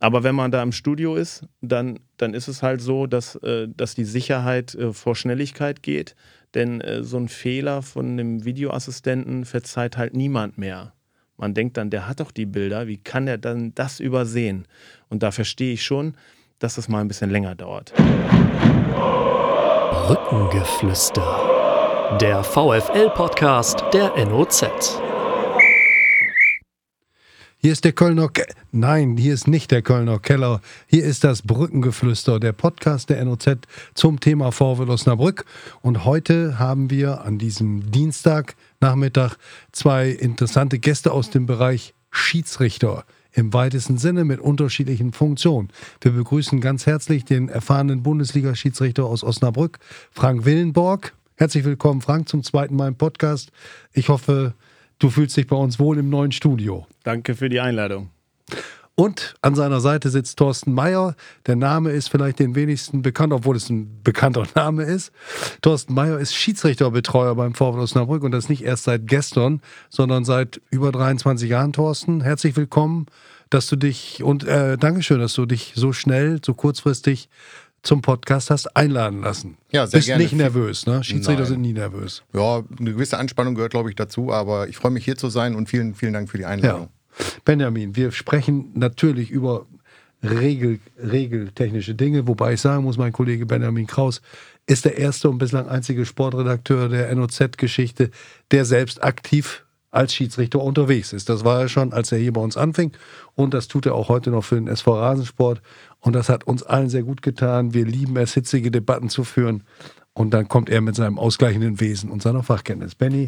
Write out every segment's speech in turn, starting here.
Aber wenn man da im Studio ist, dann, dann ist es halt so, dass, äh, dass die Sicherheit äh, vor Schnelligkeit geht. Denn äh, so ein Fehler von einem Videoassistenten verzeiht halt niemand mehr. Man denkt dann, der hat doch die Bilder, wie kann er dann das übersehen? Und da verstehe ich schon, dass das mal ein bisschen länger dauert. Brückengeflüster. Der VFL-Podcast der NOZ. Hier ist der Kölner Ke Nein, hier ist nicht der Kölner Keller. Hier ist das Brückengeflüster, der Podcast der NOZ zum Thema VfL Osnabrück. Und heute haben wir an diesem Dienstagnachmittag zwei interessante Gäste aus dem Bereich Schiedsrichter im weitesten Sinne mit unterschiedlichen Funktionen. Wir begrüßen ganz herzlich den erfahrenen Bundesliga-Schiedsrichter aus Osnabrück, Frank Willenborg. Herzlich willkommen, Frank, zum zweiten Mal im Podcast. Ich hoffe, du fühlst dich bei uns wohl im neuen Studio. Danke für die Einladung. Und an seiner Seite sitzt Thorsten Meyer. Der Name ist vielleicht den wenigsten bekannt, obwohl es ein bekannter Name ist. Thorsten Meyer ist Schiedsrichterbetreuer beim VfL Osnabrück und das nicht erst seit gestern, sondern seit über 23 Jahren. Thorsten, herzlich willkommen, dass du dich und äh, Dankeschön, dass du dich so schnell, so kurzfristig zum Podcast hast einladen lassen. Ja, sehr Bist gerne. nicht nervös, ne? Schiedsrichter Nein. sind nie nervös. Ja, eine gewisse Anspannung gehört, glaube ich, dazu, aber ich freue mich hier zu sein und vielen, vielen Dank für die Einladung. Ja. Benjamin, wir sprechen natürlich über Regel, regeltechnische Dinge, wobei ich sagen muss, mein Kollege Benjamin Kraus ist der erste und bislang einzige Sportredakteur der NOZ-Geschichte, der selbst aktiv als Schiedsrichter unterwegs ist. Das war er schon, als er hier bei uns anfing und das tut er auch heute noch für den SV Rasensport und das hat uns allen sehr gut getan. Wir lieben es, hitzige Debatten zu führen und dann kommt er mit seinem ausgleichenden Wesen und seiner Fachkenntnis. Benny,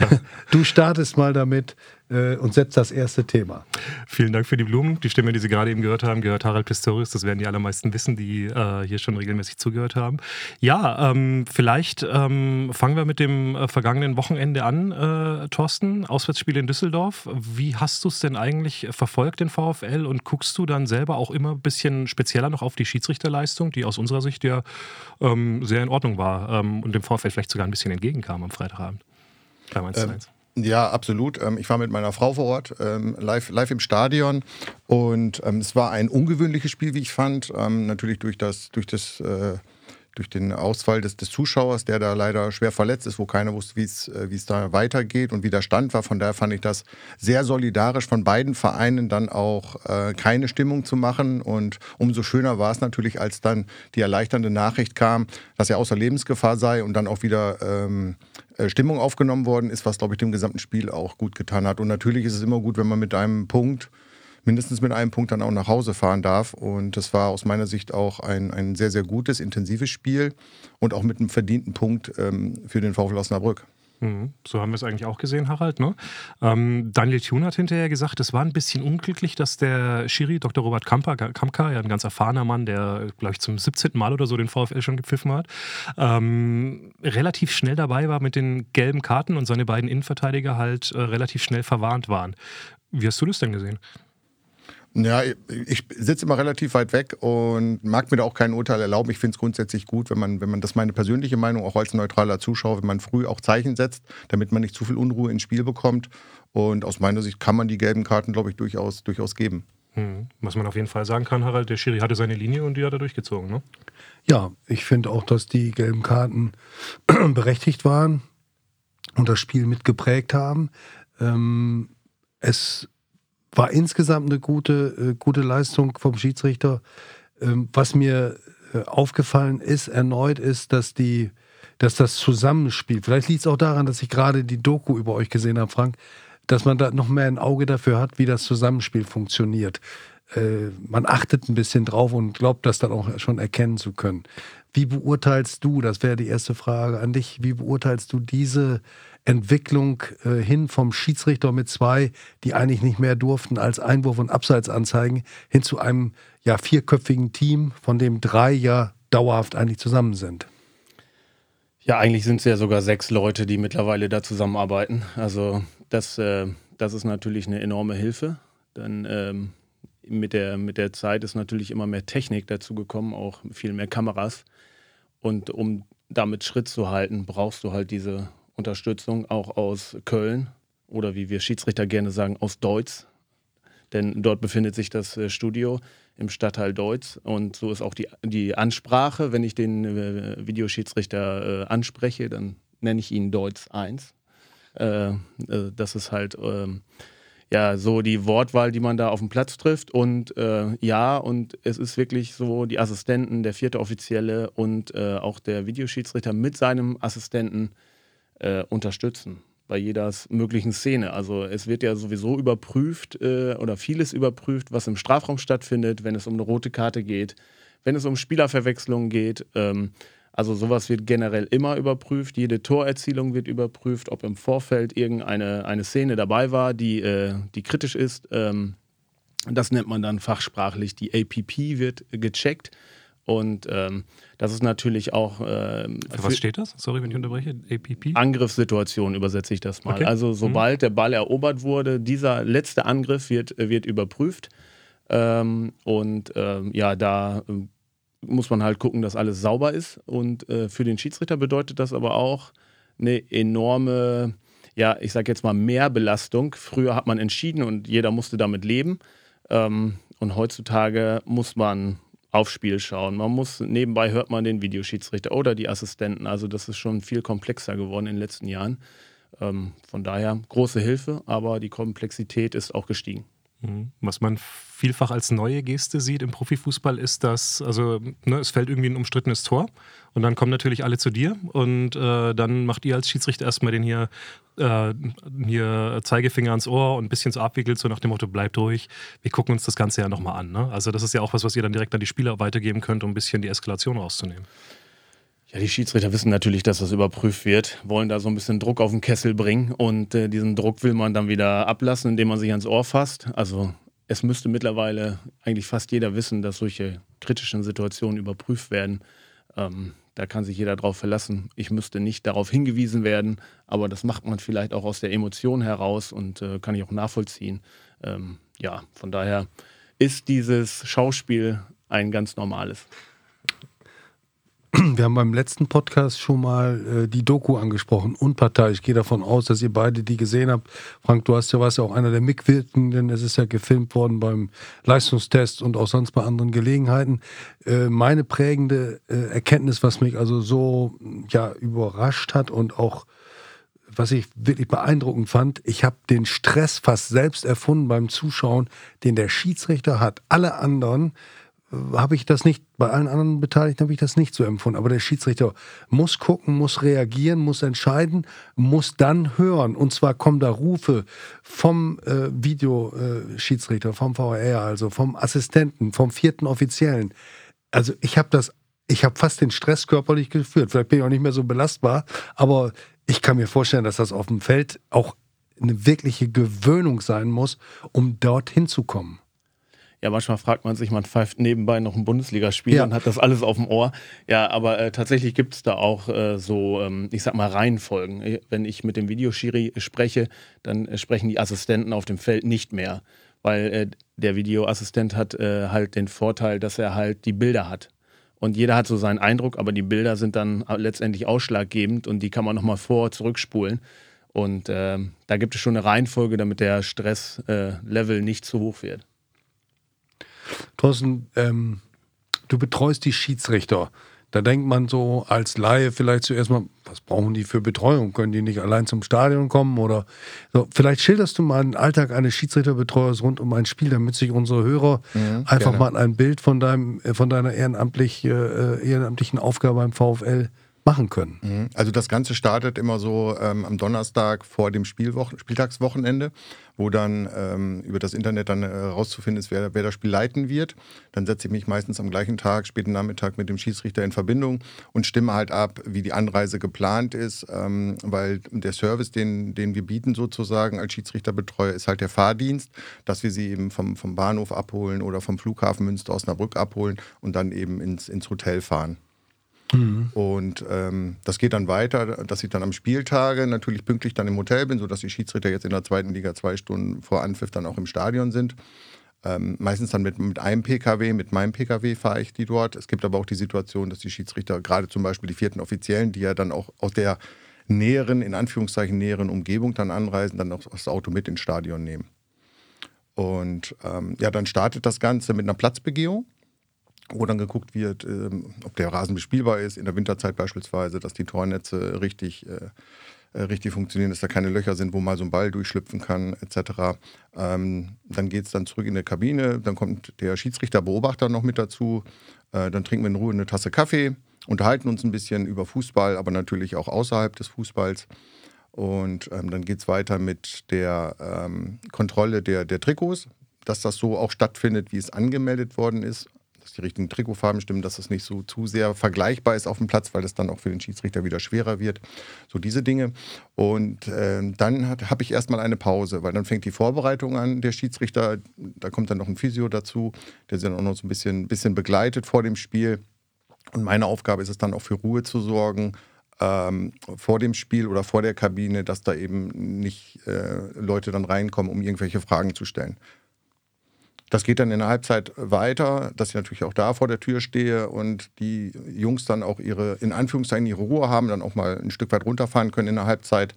du startest mal damit äh, und setzt das erste Thema. Vielen Dank für die Blumen. Die Stimme, die Sie gerade eben gehört haben, gehört Harald Pistorius. Das werden die allermeisten wissen, die äh, hier schon regelmäßig zugehört haben. Ja, ähm, vielleicht ähm, fangen wir mit dem äh, vergangenen Wochenende an, äh, Thorsten. Auswärtsspiel in Düsseldorf. Wie hast du es denn eigentlich verfolgt, den VfL? Und guckst du dann selber auch immer ein bisschen spezieller noch auf die Schiedsrichterleistung, die aus unserer Sicht ja ähm, sehr in Ordnung war ähm, und dem VfL vielleicht sogar ein bisschen entgegenkam am Freitagabend? Beim 1 Ähm, Ja, absolut. Ähm, Ich war mit meiner Frau vor Ort, ähm, live, live im Stadion. Und ähm, es war ein ungewöhnliches Spiel, wie ich fand. Natürlich durch, das, durch, das, äh, durch den Ausfall des, des Zuschauers, der da leider schwer verletzt ist, wo keiner wusste, wie es äh, es da weitergeht und wie der Stand war. Von daher fand ich das sehr solidarisch von beiden Vereinen dann auch äh, keine Stimmung zu machen. Und umso schöner war es natürlich, als dann die erleichternde Nachricht kam, dass er außer Lebensgefahr sei und dann auch wieder Stimmung aufgenommen worden ist, was, glaube ich, dem gesamten Spiel auch gut getan hat. Und natürlich ist es immer gut, wenn man mit einem Punkt, mindestens mit einem Punkt dann auch nach Hause fahren darf. Und das war aus meiner Sicht auch ein, ein sehr, sehr gutes, intensives Spiel und auch mit einem verdienten Punkt ähm, für den VfL Osnabrück. Mhm. So haben wir es eigentlich auch gesehen, Harald. Ne? Ähm, Daniel Thun hat hinterher gesagt, es war ein bisschen unglücklich, dass der Schiri, Dr. Robert Kamper, Kamka, ja ein ganz erfahrener Mann, der, glaube ich, zum 17. Mal oder so den VfL schon gepfiffen hat, ähm, relativ schnell dabei war mit den gelben Karten und seine beiden Innenverteidiger halt äh, relativ schnell verwarnt waren. Wie hast du das denn gesehen? Ja, ich sitze immer relativ weit weg und mag mir da auch kein Urteil erlauben. Ich finde es grundsätzlich gut, wenn man, wenn man, das ist meine persönliche Meinung, auch als neutraler Zuschauer, wenn man früh auch Zeichen setzt, damit man nicht zu viel Unruhe ins Spiel bekommt. Und aus meiner Sicht kann man die gelben Karten, glaube ich, durchaus, durchaus geben. Hm. Was man auf jeden Fall sagen kann, Harald, der Schiri hatte seine Linie und die hat er durchgezogen. Ne? Ja, ich finde auch, dass die gelben Karten berechtigt waren und das Spiel mitgeprägt haben. Ähm, es war insgesamt eine gute, äh, gute Leistung vom Schiedsrichter. Ähm, was mir äh, aufgefallen ist erneut, ist, dass die, dass das Zusammenspiel, vielleicht liegt es auch daran, dass ich gerade die Doku über euch gesehen habe, Frank, dass man da noch mehr ein Auge dafür hat, wie das Zusammenspiel funktioniert. Äh, man achtet ein bisschen drauf und glaubt, das dann auch schon erkennen zu können. Wie beurteilst du, das wäre die erste Frage an dich, wie beurteilst du diese Entwicklung äh, hin vom Schiedsrichter mit zwei, die eigentlich nicht mehr durften als Einwurf- und Abseitsanzeigen, hin zu einem ja vierköpfigen Team, von dem drei ja dauerhaft eigentlich zusammen sind? Ja, eigentlich sind es ja sogar sechs Leute, die mittlerweile da zusammenarbeiten. Also das, äh, das ist natürlich eine enorme Hilfe. Dann ähm, mit, der, mit der Zeit ist natürlich immer mehr Technik dazu gekommen, auch viel mehr Kameras. Und um damit Schritt zu halten, brauchst du halt diese Unterstützung auch aus Köln oder wie wir Schiedsrichter gerne sagen, aus Deutz. Denn dort befindet sich das äh, Studio. im Stadtteil Deutz. Und so ist auch die, die Ansprache. Wenn ich den äh, Videoschiedsrichter äh, anspreche, dann nenne ich ihn Deutz 1. Äh, äh, das ist halt ähm, ja so die Wortwahl, die man da auf dem Platz trifft. Und äh, ja, und es ist wirklich so, die Assistenten, der vierte Offizielle und äh, auch der Videoschiedsrichter mit seinem Assistenten unterstützen bei jeder möglichen Szene. Also es wird ja sowieso überprüft äh, oder vieles überprüft, was im Strafraum stattfindet, wenn es um eine rote Karte geht, wenn es um Spielerverwechslungen geht. Ähm, also sowas wird generell immer überprüft. Jede Torerzielung wird überprüft, ob im Vorfeld irgendeine eine Szene dabei war, die, äh, die kritisch ist. Ähm, das nennt man dann fachsprachlich. Die APP wird gecheckt. Und ähm, das ist natürlich auch. Ähm, für was steht das? Sorry, wenn ich unterbreche. APP? Angriffssituation übersetze ich das mal. Okay. Also, mhm. sobald mhm. der Ball erobert wurde, dieser letzte Angriff wird, wird überprüft. Ähm, und ähm, ja, da äh, muss man halt gucken, dass alles sauber ist. Und äh, für den Schiedsrichter bedeutet das aber auch eine enorme, ja, ich sage jetzt mal Mehrbelastung. Früher hat man entschieden und jeder musste damit leben. Ähm, und heutzutage muss man aufs Spiel schauen. Man muss, nebenbei hört man den Videoschiedsrichter oder die Assistenten. Also das ist schon viel komplexer geworden in den letzten Jahren. Ähm, von daher große Hilfe, aber die Komplexität ist auch gestiegen. Mhm. Was man vielfach als neue Geste sieht im Profifußball ist, dass, also ne, es fällt irgendwie ein umstrittenes Tor und dann kommen natürlich alle zu dir und äh, dann macht ihr als Schiedsrichter erstmal den hier, äh, hier Zeigefinger ans Ohr und ein bisschen so abwickelt, so nach dem Motto, bleibt ruhig, wir gucken uns das Ganze ja nochmal an. Ne? Also das ist ja auch was, was ihr dann direkt an die Spieler weitergeben könnt, um ein bisschen die Eskalation rauszunehmen. Ja, die Schiedsrichter wissen natürlich, dass das überprüft wird, wollen da so ein bisschen Druck auf den Kessel bringen und äh, diesen Druck will man dann wieder ablassen, indem man sich ans Ohr fasst. Also es müsste mittlerweile eigentlich fast jeder wissen, dass solche kritischen Situationen überprüft werden. Ähm, da kann sich jeder darauf verlassen. Ich müsste nicht darauf hingewiesen werden, aber das macht man vielleicht auch aus der Emotion heraus und äh, kann ich auch nachvollziehen. Ähm, ja, von daher ist dieses Schauspiel ein ganz normales. Wir haben beim letzten Podcast schon mal äh, die Doku angesprochen, unparteiisch. Ich gehe davon aus, dass ihr beide die gesehen habt. Frank, du hast ja was ja auch einer der Mitwirkenden. Es ist ja gefilmt worden beim Leistungstest und auch sonst bei anderen Gelegenheiten. Äh, meine prägende äh, Erkenntnis, was mich also so ja überrascht hat und auch was ich wirklich beeindruckend fand, ich habe den Stress fast selbst erfunden beim Zuschauen, den der Schiedsrichter hat. Alle anderen habe ich das nicht, bei allen anderen Beteiligten habe ich das nicht so empfunden. Aber der Schiedsrichter muss gucken, muss reagieren, muss entscheiden, muss dann hören. Und zwar kommen da Rufe vom äh, Videoschiedsrichter, äh, vom VR, also vom Assistenten, vom vierten Offiziellen. Also ich habe das, ich habe fast den Stress körperlich geführt. Vielleicht bin ich auch nicht mehr so belastbar, aber ich kann mir vorstellen, dass das auf dem Feld auch eine wirkliche Gewöhnung sein muss, um dorthin zu kommen. Ja, manchmal fragt man sich, man pfeift nebenbei noch ein Bundesligaspiel ja. und hat das alles auf dem Ohr. Ja, aber äh, tatsächlich gibt es da auch äh, so, ähm, ich sag mal, Reihenfolgen. Äh, wenn ich mit dem Videoschiri spreche, dann äh, sprechen die Assistenten auf dem Feld nicht mehr. Weil äh, der Videoassistent hat äh, halt den Vorteil, dass er halt die Bilder hat. Und jeder hat so seinen Eindruck, aber die Bilder sind dann letztendlich ausschlaggebend und die kann man nochmal vor, zurückspulen. Und ähm, da gibt es schon eine Reihenfolge, damit der Stresslevel nicht zu hoch wird. Thorsten, ähm, du betreust die Schiedsrichter. Da denkt man so als Laie vielleicht zuerst mal, was brauchen die für Betreuung? Können die nicht allein zum Stadion kommen? Oder so. Vielleicht schilderst du mal den Alltag eines Schiedsrichterbetreuers rund um ein Spiel, damit sich unsere Hörer mhm, einfach gerne. mal ein Bild von, deinem, äh, von deiner ehrenamtlich, äh, ehrenamtlichen Aufgabe beim VfL machen können. Mhm. Also das Ganze startet immer so ähm, am Donnerstag vor dem Spielwochen Spieltagswochenende, wo dann ähm, über das Internet dann herauszufinden äh, ist, wer, wer das Spiel leiten wird. Dann setze ich mich meistens am gleichen Tag, späten Nachmittag mit dem Schiedsrichter in Verbindung und stimme halt ab, wie die Anreise geplant ist, ähm, weil der Service, den, den wir bieten sozusagen als Schiedsrichterbetreuer, ist halt der Fahrdienst, dass wir sie eben vom, vom Bahnhof abholen oder vom Flughafen Münster-Osnabrück abholen und dann eben ins, ins Hotel fahren. Mhm. Und ähm, das geht dann weiter, dass ich dann am Spieltage natürlich pünktlich dann im Hotel bin, sodass die Schiedsrichter jetzt in der zweiten Liga zwei Stunden vor Anpfiff dann auch im Stadion sind. Ähm, meistens dann mit, mit einem Pkw, mit meinem Pkw fahre ich die dort. Es gibt aber auch die Situation, dass die Schiedsrichter, gerade zum Beispiel die vierten Offiziellen, die ja dann auch aus der näheren, in Anführungszeichen näheren Umgebung dann anreisen, dann auch das Auto mit ins Stadion nehmen. Und ähm, ja, dann startet das Ganze mit einer Platzbegehung, wo dann geguckt wird, ähm, ob der Rasen bespielbar ist, in der Winterzeit beispielsweise, dass die Tornetze richtig, äh, äh, richtig funktionieren, dass da keine Löcher sind, wo mal so ein Ball durchschlüpfen kann, etc. Ähm, dann geht es dann zurück in die Kabine, dann kommt der Schiedsrichterbeobachter noch mit dazu, äh, dann trinken wir in Ruhe eine Tasse Kaffee, unterhalten uns ein bisschen über Fußball, aber natürlich auch außerhalb des Fußballs. Und ähm, dann geht es weiter mit der ähm, Kontrolle der, der Trikots, dass das so auch stattfindet, wie es angemeldet worden ist, dass die richtigen Trikotfarben stimmen, dass das nicht so zu sehr vergleichbar ist auf dem Platz, weil das dann auch für den Schiedsrichter wieder schwerer wird. So diese Dinge. Und äh, dann habe ich erstmal eine Pause, weil dann fängt die Vorbereitung an. Der Schiedsrichter, da kommt dann noch ein Physio dazu, der sie dann auch noch so ein bisschen, bisschen begleitet vor dem Spiel. Und meine Aufgabe ist es dann auch für Ruhe zu sorgen, ähm, vor dem Spiel oder vor der Kabine, dass da eben nicht äh, Leute dann reinkommen, um irgendwelche Fragen zu stellen. Das geht dann in der Halbzeit weiter, dass ich natürlich auch da vor der Tür stehe und die Jungs dann auch ihre, in Anführungszeichen, ihre Ruhe haben, dann auch mal ein Stück weit runterfahren können in der Halbzeit,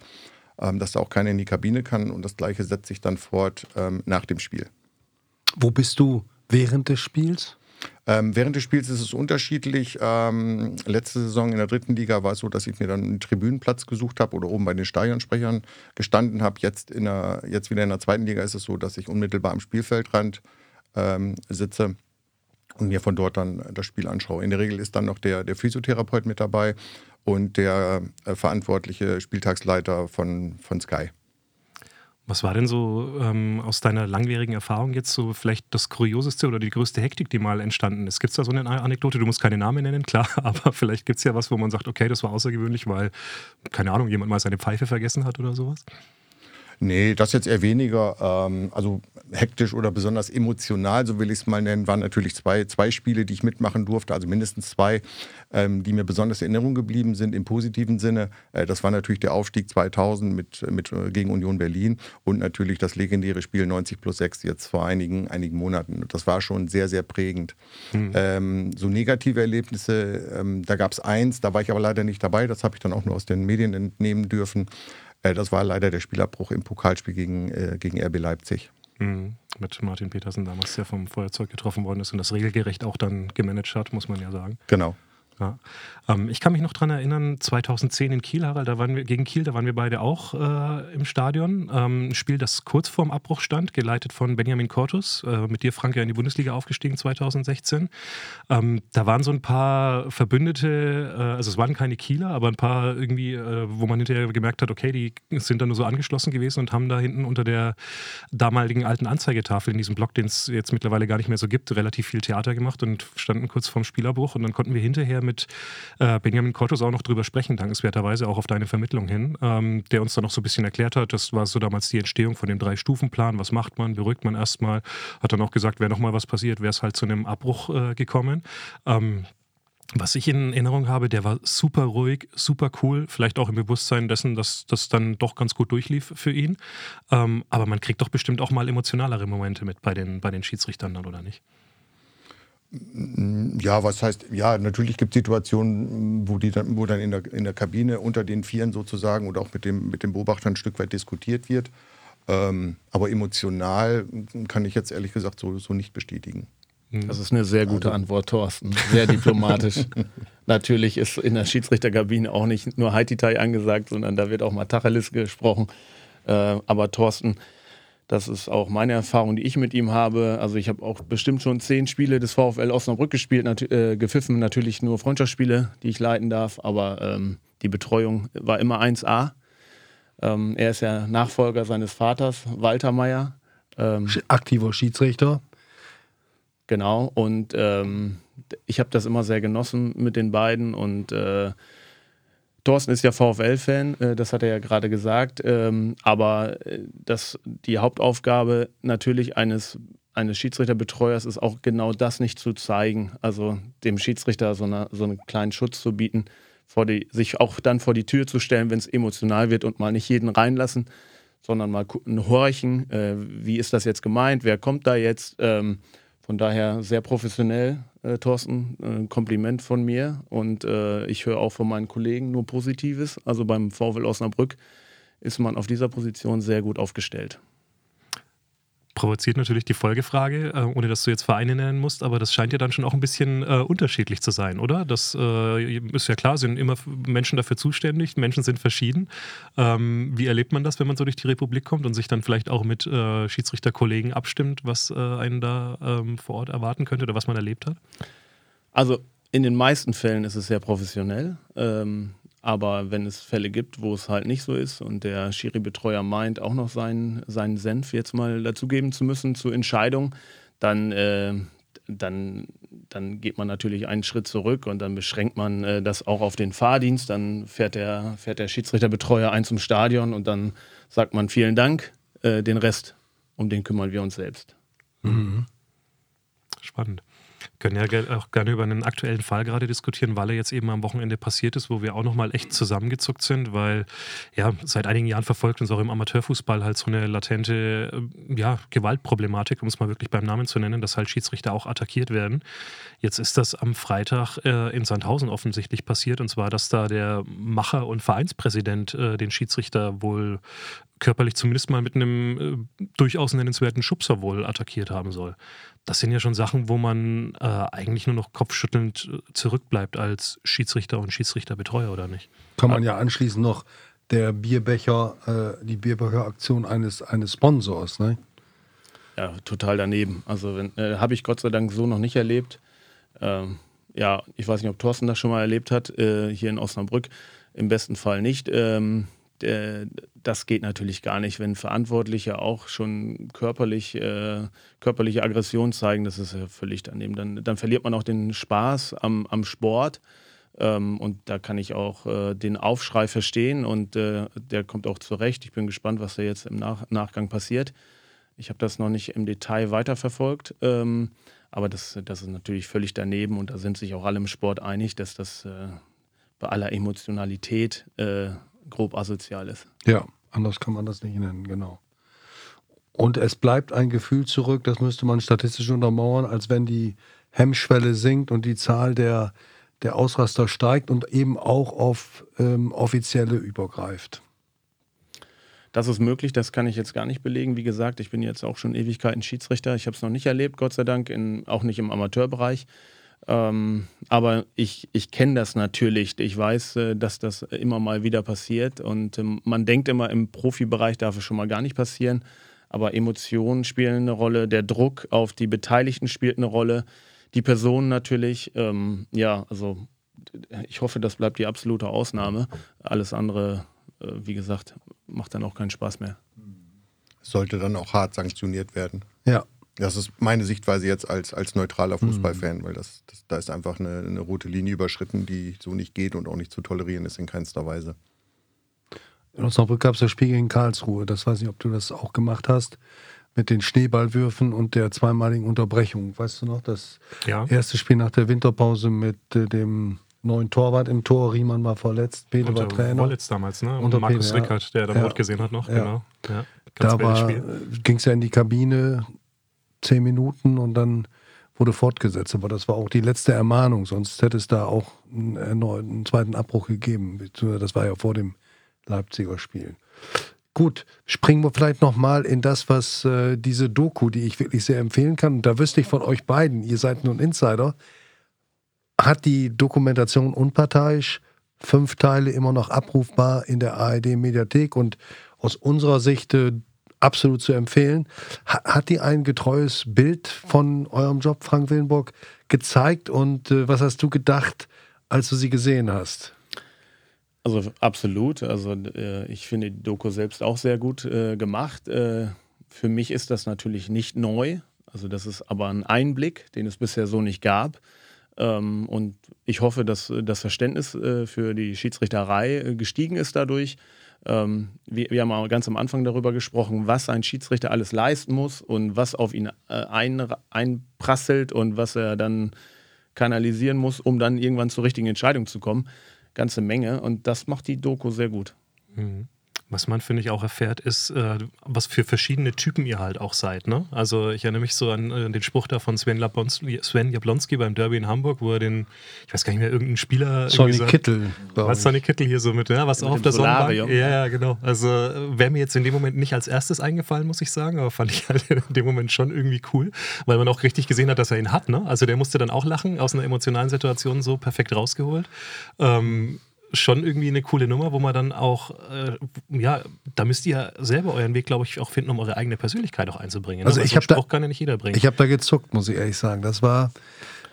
ähm, dass da auch keiner in die Kabine kann. Und das Gleiche setzt sich dann fort ähm, nach dem Spiel. Wo bist du während des Spiels? Ähm, während des Spiels ist es unterschiedlich. Ähm, letzte Saison in der dritten Liga war es so, dass ich mir dann einen Tribünenplatz gesucht habe oder oben bei den Stadionsprechern gestanden habe. Jetzt, jetzt wieder in der zweiten Liga ist es so, dass ich unmittelbar am Spielfeldrand ähm, sitze und mir von dort dann das Spiel anschaue. In der Regel ist dann noch der, der Physiotherapeut mit dabei und der äh, verantwortliche Spieltagsleiter von, von Sky. Was war denn so ähm, aus deiner langwierigen Erfahrung jetzt so vielleicht das Kurioseste oder die größte Hektik, die mal entstanden ist? Gibt es da so eine Anekdote? Du musst keine Namen nennen, klar, aber vielleicht gibt es ja was, wo man sagt, okay, das war außergewöhnlich, weil, keine Ahnung, jemand mal seine Pfeife vergessen hat oder sowas? Nee, das jetzt eher weniger. Ähm, also hektisch oder besonders emotional, so will ich es mal nennen, waren natürlich zwei, zwei Spiele, die ich mitmachen durfte, also mindestens zwei, ähm, die mir besonders in Erinnerung geblieben sind im positiven Sinne. Äh, das war natürlich der Aufstieg 2000 mit, mit, äh, gegen Union Berlin und natürlich das legendäre Spiel 90 plus 6 jetzt vor einigen, einigen Monaten. Das war schon sehr, sehr prägend. Mhm. Ähm, so negative Erlebnisse, ähm, da gab es eins, da war ich aber leider nicht dabei, das habe ich dann auch nur aus den Medien entnehmen dürfen. Äh, das war leider der Spielabbruch im Pokalspiel gegen, äh, gegen RB Leipzig. Mhm. Mit Martin Petersen damals, der vom Feuerzeug getroffen worden ist und das regelgerecht auch dann gemanagt hat, muss man ja sagen. Genau. Ja. Ähm, ich kann mich noch daran erinnern, 2010 in Kiel, Harald, da waren wir gegen Kiel, da waren wir beide auch äh, im Stadion. Ähm, ein Spiel, das kurz vorm Abbruch stand, geleitet von Benjamin Cortus. Äh, mit dir, Frank, ja in die Bundesliga aufgestiegen 2016. Ähm, da waren so ein paar Verbündete, äh, also es waren keine Kieler, aber ein paar irgendwie, äh, wo man hinterher gemerkt hat, okay, die sind da nur so angeschlossen gewesen und haben da hinten unter der damaligen alten Anzeigetafel in diesem Block, den es jetzt mittlerweile gar nicht mehr so gibt, relativ viel Theater gemacht und standen kurz vorm Spielabbruch und dann konnten wir hinterher mit äh, Benjamin Kortus auch noch drüber sprechen, dankenswerterweise auch auf deine Vermittlung hin, ähm, der uns dann noch so ein bisschen erklärt hat, das war so damals die Entstehung von dem Drei-Stufen-Plan, was macht man, beruhigt man erstmal, hat dann auch gesagt, wäre nochmal was passiert, wäre es halt zu einem Abbruch äh, gekommen. Ähm, was ich in Erinnerung habe, der war super ruhig, super cool, vielleicht auch im Bewusstsein dessen, dass das dann doch ganz gut durchlief für ihn. Ähm, aber man kriegt doch bestimmt auch mal emotionalere Momente mit bei den, bei den Schiedsrichtern dann, oder nicht? Ja, was heißt, ja, natürlich gibt es Situationen, wo, die dann, wo dann in der, in der Kabine unter den Vieren sozusagen oder auch mit dem, mit dem Beobachter ein Stück weit diskutiert wird. Ähm, aber emotional kann ich jetzt ehrlich gesagt so, so nicht bestätigen. Mhm. Das ist eine sehr gute also. Antwort, Thorsten. Sehr diplomatisch. Natürlich ist in der Schiedsrichterkabine auch nicht nur Haiti-Tai angesagt, sondern da wird auch mal Tacheles gesprochen. Äh, aber Thorsten, das ist auch meine Erfahrung, die ich mit ihm habe. Also ich habe auch bestimmt schon zehn Spiele des VfL Osnabrück gespielt, nat äh, gepfiffen, natürlich nur Freundschaftsspiele, die ich leiten darf, aber ähm, die Betreuung war immer 1A. Ähm, er ist ja Nachfolger seines Vaters, Walter Meyer. Ähm, Aktiver Schiedsrichter. Genau, und ähm, ich habe das immer sehr genossen mit den beiden und äh, Thorsten ist ja VfL-Fan, äh, das hat er ja gerade gesagt, ähm, aber äh, das, die Hauptaufgabe natürlich eines, eines Schiedsrichterbetreuers ist auch genau das nicht zu zeigen, also dem Schiedsrichter so, eine, so einen kleinen Schutz zu bieten, vor die, sich auch dann vor die Tür zu stellen, wenn es emotional wird und mal nicht jeden reinlassen, sondern mal horchen, äh, wie ist das jetzt gemeint, wer kommt da jetzt, ähm, von daher sehr professionell, äh, Thorsten. Äh, Kompliment von mir. Und äh, ich höre auch von meinen Kollegen nur Positives. Also beim VfL Osnabrück ist man auf dieser Position sehr gut aufgestellt. Provoziert natürlich die Folgefrage, äh, ohne dass du jetzt Vereine nennen musst, aber das scheint ja dann schon auch ein bisschen äh, unterschiedlich zu sein, oder? Das äh, ist ja klar, sind immer Menschen dafür zuständig, Menschen sind verschieden. Ähm, wie erlebt man das, wenn man so durch die Republik kommt und sich dann vielleicht auch mit äh, Schiedsrichterkollegen abstimmt, was äh, einen da ähm, vor Ort erwarten könnte oder was man erlebt hat? Also in den meisten Fällen ist es sehr professionell. Ähm, aber wenn es Fälle gibt, wo es halt nicht so ist und der Schiri-Betreuer meint, auch noch seinen, seinen Senf jetzt mal dazugeben zu müssen zur Entscheidung, dann, äh, dann, dann geht man natürlich einen Schritt zurück und dann beschränkt man äh, das auch auf den Fahrdienst. Dann fährt der, fährt der Schiedsrichterbetreuer ein zum Stadion und dann sagt man vielen Dank. Äh, den Rest, um den kümmern wir uns selbst. Mhm. Spannend können ja auch gerne über einen aktuellen Fall gerade diskutieren, weil er jetzt eben am Wochenende passiert ist, wo wir auch nochmal echt zusammengezuckt sind, weil ja, seit einigen Jahren verfolgt uns auch im Amateurfußball halt so eine latente äh, ja, Gewaltproblematik, um es mal wirklich beim Namen zu nennen, dass halt Schiedsrichter auch attackiert werden. Jetzt ist das am Freitag äh, in Sandhausen offensichtlich passiert, und zwar, dass da der Macher und Vereinspräsident äh, den Schiedsrichter wohl körperlich zumindest mal mit einem äh, durchaus nennenswerten Schubser wohl attackiert haben soll. Das sind ja schon Sachen, wo man äh, eigentlich nur noch kopfschüttelnd äh, zurückbleibt als Schiedsrichter und Schiedsrichterbetreuer, oder nicht? Kann man ja anschließend noch der Bierbecher, äh, die Bierbecheraktion eines, eines Sponsors, ne? Ja, total daneben. Also äh, habe ich Gott sei Dank so noch nicht erlebt. Ähm, ja, ich weiß nicht, ob Thorsten das schon mal erlebt hat, äh, hier in Osnabrück. Im besten Fall nicht. Ähm, äh, das geht natürlich gar nicht, wenn Verantwortliche auch schon körperlich, äh, körperliche Aggression zeigen, das ist ja völlig daneben. Dann, dann verliert man auch den Spaß am, am Sport. Ähm, und da kann ich auch äh, den Aufschrei verstehen und äh, der kommt auch zurecht. Ich bin gespannt, was da jetzt im Nach Nachgang passiert. Ich habe das noch nicht im Detail weiterverfolgt, ähm, aber das, das ist natürlich völlig daneben und da sind sich auch alle im Sport einig, dass das äh, bei aller Emotionalität äh, grob asozial ist. Ja, anders kann man das nicht nennen, genau. Und es bleibt ein Gefühl zurück, das müsste man statistisch untermauern, als wenn die Hemmschwelle sinkt und die Zahl der, der Ausraster steigt und eben auch auf ähm, Offizielle übergreift. Das ist möglich, das kann ich jetzt gar nicht belegen. Wie gesagt, ich bin jetzt auch schon Ewigkeiten Schiedsrichter. Ich habe es noch nicht erlebt, Gott sei Dank, in, auch nicht im Amateurbereich. Ähm, aber ich, ich kenne das natürlich. Ich weiß, äh, dass das immer mal wieder passiert. Und ähm, man denkt immer, im Profibereich darf es schon mal gar nicht passieren. Aber Emotionen spielen eine Rolle, der Druck auf die Beteiligten spielt eine Rolle, die Personen natürlich. Ähm, ja, also ich hoffe, das bleibt die absolute Ausnahme. Alles andere, äh, wie gesagt, macht dann auch keinen Spaß mehr. Sollte dann auch hart sanktioniert werden. Ja, das ist meine Sichtweise jetzt als, als neutraler Fußballfan, mhm. weil das, das, da ist einfach eine, eine rote Linie überschritten, die so nicht geht und auch nicht zu tolerieren ist in keinster Weise. In Osnabrück gab es das Spiel gegen Karlsruhe. Das weiß ich, ob du das auch gemacht hast. Mit den Schneeballwürfen und der zweimaligen Unterbrechung. Weißt du noch, das ja. erste Spiel nach der Winterpause mit äh, dem neuen Torwart im Tor. Riemann war verletzt, Pele war Trainer. Wollitz damals, ne? Und Markus Rickert, der dann ja. rot gesehen hat noch. Ja. Genau. Ja. Da ging es ja in die Kabine zehn Minuten und dann wurde fortgesetzt. Aber das war auch die letzte Ermahnung, sonst hätte es da auch einen, einen zweiten Abbruch gegeben. Das war ja vor dem Leipziger Spiel. Gut, springen wir vielleicht nochmal in das, was äh, diese Doku, die ich wirklich sehr empfehlen kann. Da wüsste ich von euch beiden, ihr seid nun Insider, hat die Dokumentation unparteiisch, fünf Teile immer noch abrufbar in der ARD-Mediathek und aus unserer Sicht äh, absolut zu empfehlen. Hat die ein getreues Bild von eurem Job, Frank Willenburg, gezeigt und äh, was hast du gedacht, als du sie gesehen hast? Also absolut. Also äh, ich finde die Doku selbst auch sehr gut äh, gemacht. Äh, für mich ist das natürlich nicht neu. Also das ist aber ein Einblick, den es bisher so nicht gab. Ähm, und ich hoffe, dass das Verständnis äh, für die Schiedsrichterei äh, gestiegen ist dadurch. Ähm, wir, wir, haben auch ganz am Anfang darüber gesprochen, was ein Schiedsrichter alles leisten muss und was auf ihn äh, ein, einprasselt und was er dann kanalisieren muss, um dann irgendwann zur richtigen Entscheidung zu kommen. Ganze Menge und das macht die Doku sehr gut. Mhm. Was man, finde ich, auch erfährt, ist, äh, was für verschiedene Typen ihr halt auch seid. Ne? Also ich erinnere mich so an äh, den Spruch da von Sven, Jablonski, Sven Jablonski beim Derby in Hamburg, wo er den, ich weiß gar nicht mehr, irgendeinen Spieler... Sonny so, Kittel. Was Sonny Kittel hier so mit, ja, was Mit auch auf der Sonnenbank... Solarium. Ja, ja, genau. Also wäre mir jetzt in dem Moment nicht als erstes eingefallen, muss ich sagen, aber fand ich halt in dem Moment schon irgendwie cool, weil man auch richtig gesehen hat, dass er ihn hat. Ne? Also der musste dann auch lachen, aus einer emotionalen Situation so perfekt rausgeholt. Ähm, schon irgendwie eine coole Nummer, wo man dann auch, äh, ja, da müsst ihr selber euren Weg, glaube ich, auch finden, um eure eigene Persönlichkeit auch einzubringen. ne? Also Weil ich so einen hab da- Spruch kann ja nicht jeder bringen. Ich habe da gezuckt, muss ich ehrlich sagen. Das war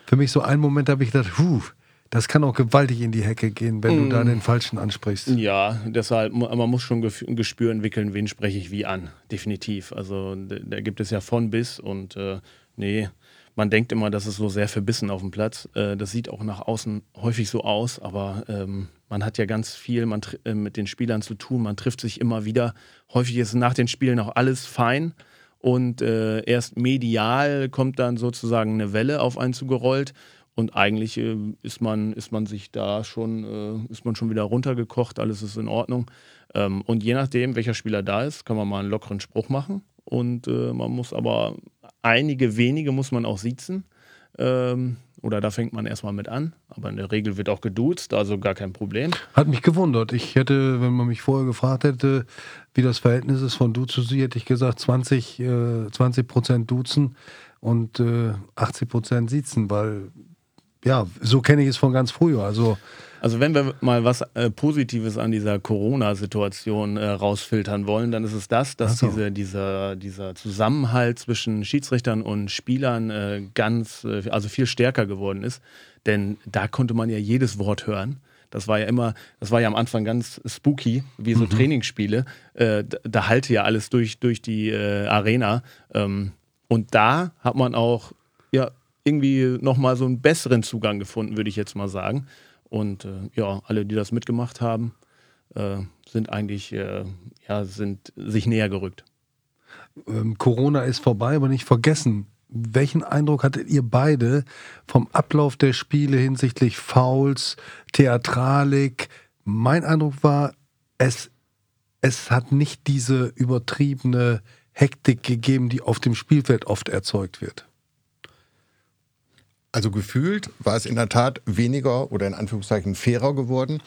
für mich so ein Moment, da habe ich gedacht, puh, das kann auch gewaltig in die Hecke gehen, wenn du Mm. da den Falschen ansprichst. Ja, deshalb, man muss schon ein Gespür entwickeln, wen spreche ich wie an. Definitiv. Also da gibt es ja von bis und äh, nee, man denkt immer, das ist so sehr verbissen auf dem Platz. Äh, das sieht auch nach außen häufig so aus, aber ähm, man hat ja ganz viel man, äh, mit den Spielern zu tun. Man trifft sich immer wieder. Häufig ist nach den Spielen auch alles fein. Und äh, erst medial kommt dann sozusagen eine Welle auf einen zugerollt. Und eigentlich äh, ist, man, ist man sich da schon, äh, ist man schon wieder runtergekocht, alles ist in Ordnung. Ähm, und je nachdem, welcher Spieler da ist, kann man mal einen lockeren Spruch machen. Und äh, man muss aber einige wenige muss man auch siezen. Ähm, oder da fängt man erstmal mit an. Aber in der Regel wird auch geduzt, also gar kein Problem. Hat mich gewundert. Ich hätte, wenn man mich vorher gefragt hätte, wie das Verhältnis ist von Du zu Sie, hätte ich gesagt 20, äh, 20 Prozent duzen und äh, 80 Prozent siezen, weil ja, so kenne ich es von ganz früher. Also Also wenn wir mal was äh, Positives an dieser Corona-Situation äh, rausfiltern wollen, dann ist es das, dass so. diese, dieser, dieser Zusammenhalt zwischen Schiedsrichtern und Spielern äh, ganz, äh, also viel stärker geworden ist. Denn da konnte man ja jedes Wort hören. Das war ja immer, das war ja am Anfang ganz spooky, wie so Trainingsspiele. Äh, da, da halte ja alles durch, durch die äh, Arena. Ähm, und da hat man auch ja, irgendwie nochmal so einen besseren Zugang gefunden, würde ich jetzt mal sagen. Und äh, ja, alle, die das mitgemacht haben, äh, sind eigentlich äh, ja, sind sich näher gerückt. ähm, Corona ist vorbei, aber nicht vergessen. Welchen Eindruck hattet ihr beide vom Ablauf der Spiele hinsichtlich Fouls, Theatralik? Mein Eindruck war, es, es hat nicht diese übertriebene Hektik gegeben, die auf dem Spielfeld oft erzeugt wird. Also gefühlt war es in der Tat weniger oder in Anführungszeichen fairer geworden.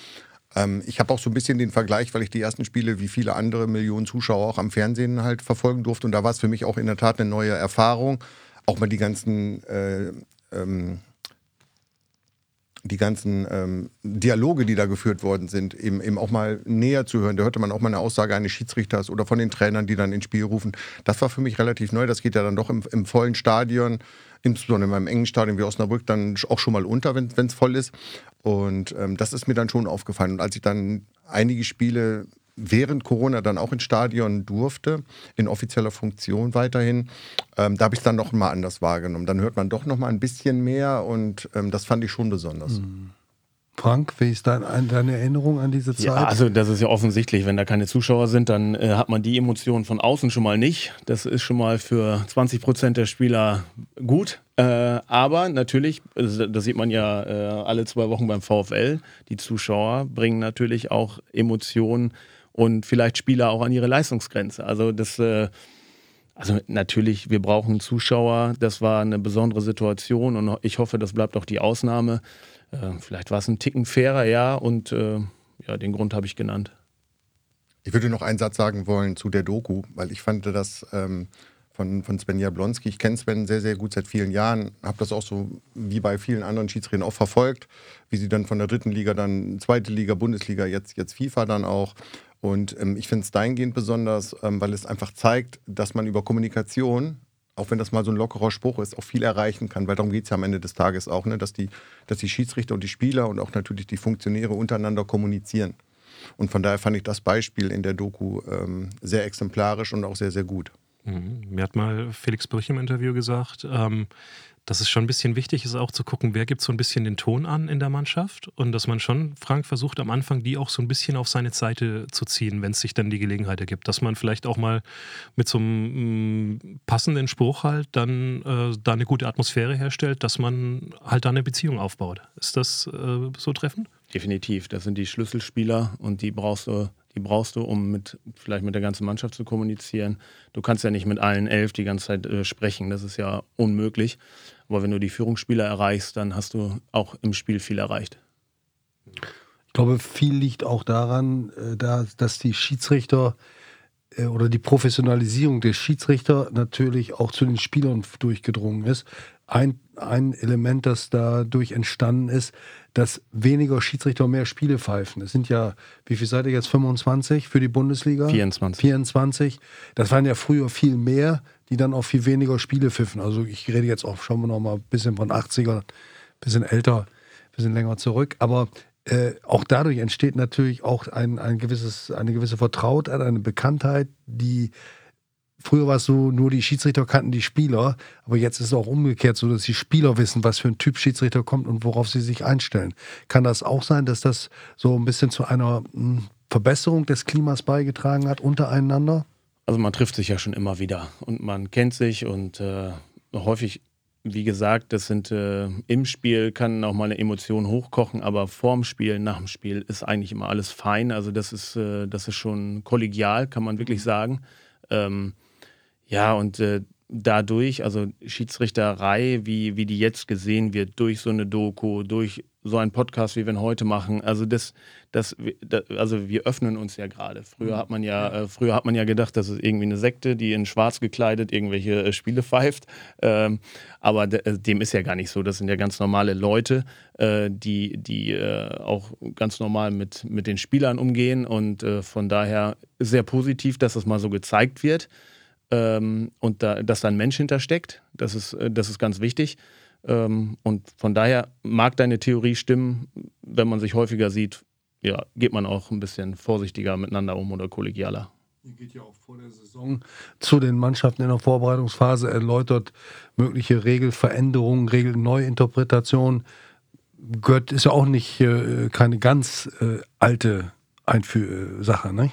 Ähm, ich habe auch so ein bisschen den Vergleich, weil ich die ersten Spiele wie viele andere Millionen Zuschauer auch am Fernsehen halt verfolgen durfte. Und da war es für mich auch in der Tat eine neue Erfahrung. Auch mal die ganzen, äh, ähm, die ganzen ähm, Dialoge, die da geführt worden sind, eben, eben auch mal näher zu hören. Da hörte man auch mal eine Aussage eines Schiedsrichters oder von den Trainern, die dann ins Spiel rufen. Das war für mich relativ neu. Das geht ja dann doch im, im vollen Stadion, insbesondere in meinem engen Stadion wie Osnabrück, dann auch schon mal unter, wenn es voll ist. Und ähm, das ist mir dann schon aufgefallen. Und als ich dann einige Spiele während Corona dann auch ins Stadion durfte, in offizieller Funktion weiterhin, ähm, da habe ich es dann noch mal anders wahrgenommen. Dann hört man doch noch mal ein bisschen mehr und ähm, das fand ich schon besonders. Frank, wie ist dein, deine Erinnerung an diese Zeit? Ja, also das ist ja offensichtlich, wenn da keine Zuschauer sind, dann äh, hat man die Emotionen von außen schon mal nicht. Das ist schon mal für 20 Prozent der Spieler gut. Äh, aber natürlich, das sieht man ja äh, alle zwei Wochen beim VfL, die Zuschauer bringen natürlich auch Emotionen und vielleicht Spieler auch an ihre Leistungsgrenze. Also das, äh, also natürlich, wir brauchen Zuschauer. Das war eine besondere Situation und ich hoffe, das bleibt auch die Ausnahme. Äh, vielleicht war es ein Ticken fairer, ja, und äh, ja, den Grund habe ich genannt. Ich würde noch einen Satz sagen wollen zu der Doku, weil ich fand das ähm, von, von Sven Jablonski, ich kenne Sven sehr, sehr gut seit vielen Jahren, habe das auch so wie bei vielen anderen Schiedsrichtern auch verfolgt, wie sie dann von der dritten Liga dann zweite Liga, Bundesliga, jetzt, jetzt FIFA dann auch. Und ähm, ich finde es dahingehend besonders, ähm, weil es einfach zeigt, dass man über Kommunikation, auch wenn das mal so ein lockerer Spruch ist, auch viel erreichen kann, weil darum geht es ja am Ende des Tages auch, ne? dass, die, dass die Schiedsrichter und die Spieler und auch natürlich die Funktionäre untereinander kommunizieren. Und von daher fand ich das Beispiel in der Doku ähm, sehr exemplarisch und auch sehr, sehr gut. Mhm. Mir hat mal Felix Brüch im Interview gesagt, ähm, dass es schon ein bisschen wichtig ist, auch zu gucken, wer gibt so ein bisschen den Ton an in der Mannschaft und dass man schon, Frank, versucht am Anfang, die auch so ein bisschen auf seine Seite zu ziehen, wenn es sich dann die Gelegenheit ergibt. Dass man vielleicht auch mal mit so einem mm, passenden Spruch halt dann äh, da eine gute Atmosphäre herstellt, dass man halt da eine Beziehung aufbaut. Ist das äh, so treffend? Definitiv, das sind die Schlüsselspieler und die brauchst du, Die brauchst du, um mit vielleicht mit der ganzen Mannschaft zu kommunizieren. Du kannst ja nicht mit allen elf die ganze Zeit äh, sprechen. Das ist ja unmöglich. Aber wenn du die Führungsspieler erreichst, dann hast du auch im Spiel viel erreicht. Ich glaube, viel liegt auch daran, äh, dass die Schiedsrichter äh, oder die Professionalisierung der Schiedsrichter natürlich auch zu den Spielern durchgedrungen ist. Ein, ein Element, das dadurch entstanden ist, dass weniger Schiedsrichter mehr Spiele pfeifen. Es sind ja, wie viel seid ihr jetzt? 25 für die Bundesliga? 24. 24. Das waren ja früher viel mehr, die dann auch viel weniger Spiele pfiffen. Also ich rede jetzt auch, schauen wir noch mal ein bisschen von 80er, ein bisschen älter, ein bisschen länger zurück. Aber äh, auch dadurch entsteht natürlich auch ein, ein gewisses, eine gewisse Vertrautheit, eine Bekanntheit, die Früher war es so, nur die Schiedsrichter kannten die Spieler, aber jetzt ist es auch umgekehrt so, dass die Spieler wissen, was für ein Typ Schiedsrichter kommt und worauf sie sich einstellen. Kann das auch sein, dass das so ein bisschen zu einer hm, Verbesserung des Klimas beigetragen hat untereinander? Also man trifft sich ja schon immer wieder und man kennt sich und äh, häufig wie gesagt, das sind äh, im Spiel kann auch mal eine Emotion hochkochen, aber vorm Spiel, nach dem Spiel ist eigentlich immer alles fein. Also das ist, äh, das ist schon kollegial, kann man wirklich sagen. Ähm, ja, und äh, dadurch, also Schiedsrichterei, wie, wie die jetzt gesehen wird, durch so eine Doku, durch so einen Podcast, wie wir ihn heute machen. Also das, das, also wir öffnen uns ja gerade. Früher mhm. hat man ja, äh, früher hat man ja gedacht, das ist irgendwie eine Sekte, die in Schwarz gekleidet irgendwelche äh, Spiele pfeift. Ähm, aber äh, dem ist ja gar nicht so. Das sind ja ganz normale Leute, äh, die, die äh, auch ganz normal mit, mit den Spielern umgehen. Und äh, von daher sehr positiv, dass das mal so gezeigt wird. Ähm, und da, dass da ein Mensch hintersteckt. Das ist, das ist ganz wichtig. Ähm, und von daher mag deine Theorie stimmen, wenn man sich häufiger sieht, ja, geht man auch ein bisschen vorsichtiger miteinander um oder kollegialer. Ihr geht ja auch vor der Saison zu den Mannschaften in der Vorbereitungsphase, erläutert mögliche Regelveränderungen, Regelneuinterpretationen. Gehört ist ja auch nicht äh, keine ganz äh, alte Einführ Sache, ne?